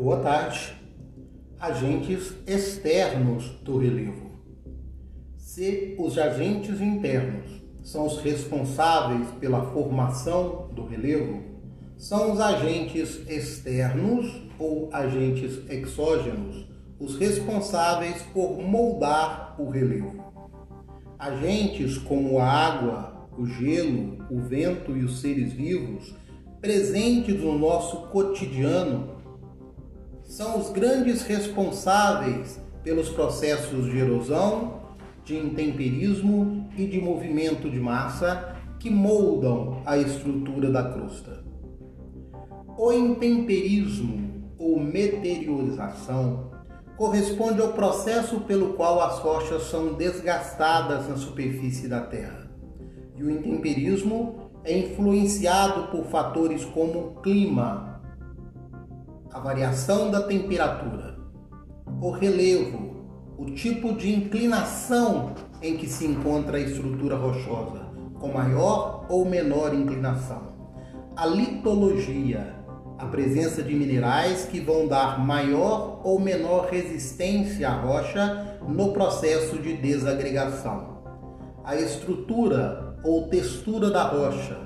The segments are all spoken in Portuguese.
Boa tarde. Agentes externos do relevo. Se os agentes internos são os responsáveis pela formação do relevo, são os agentes externos ou agentes exógenos os responsáveis por moldar o relevo. Agentes como a água, o gelo, o vento e os seres vivos presentes no nosso cotidiano são os grandes responsáveis pelos processos de erosão, de intemperismo e de movimento de massa que moldam a estrutura da crosta. O intemperismo ou meteorização corresponde ao processo pelo qual as rochas são desgastadas na superfície da Terra. E o intemperismo é influenciado por fatores como clima, a variação da temperatura, o relevo, o tipo de inclinação em que se encontra a estrutura rochosa, com maior ou menor inclinação, a litologia, a presença de minerais que vão dar maior ou menor resistência à rocha no processo de desagregação, a estrutura ou textura da rocha,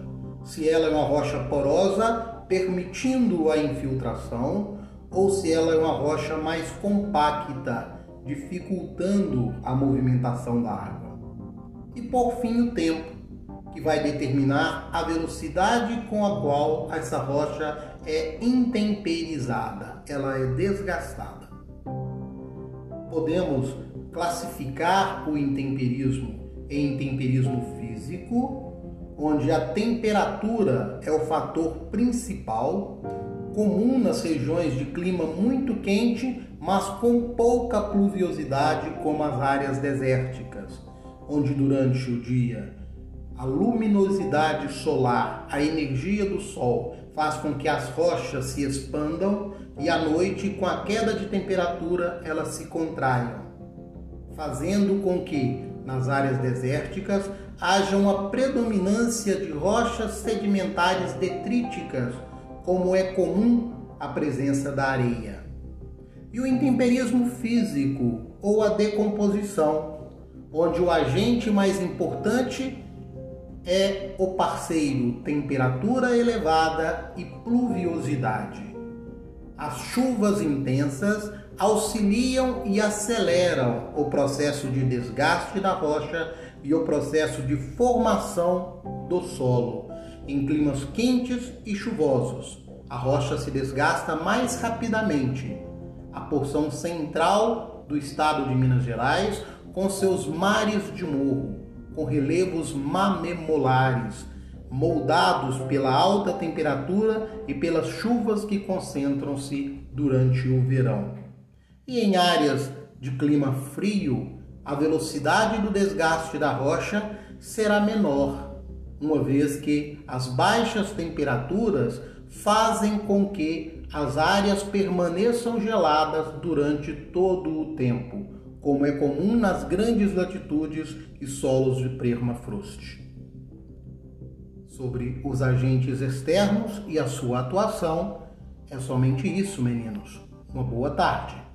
se ela é uma rocha porosa permitindo a infiltração, ou se ela é uma rocha mais compacta, dificultando a movimentação da água. E por fim, o tempo, que vai determinar a velocidade com a qual essa rocha é intemperizada, ela é desgastada. Podemos classificar o intemperismo em intemperismo físico, onde a temperatura é o fator principal, comum nas regiões de clima muito quente, mas com pouca pluviosidade, como as áreas desérticas, onde durante o dia a luminosidade solar, a energia do sol, faz com que as rochas se expandam e à noite, com a queda de temperatura, elas se contraiam, fazendo com que nas áreas desérticas haja uma predominância de rochas sedimentares detríticas, como é comum a presença da areia. E o intemperismo físico ou a decomposição, onde o agente mais importante é o parceiro temperatura elevada e pluviosidade. As chuvas intensas auxiliam e aceleram o processo de desgaste da rocha e o processo de formação do solo. Em climas quentes e chuvosos, a rocha se desgasta mais rapidamente. A porção central do estado de Minas Gerais, com seus mares de morro, com relevos mamemolares, moldados pela alta temperatura e pelas chuvas que concentram-se durante o verão. E em áreas de clima frio, a velocidade do desgaste da rocha será menor, uma vez que as baixas temperaturas fazem com que as áreas permaneçam geladas durante todo o tempo, como é comum nas grandes latitudes e solos de permafrost. Sobre os agentes externos e a sua atuação, é somente isso, meninos. Uma boa tarde.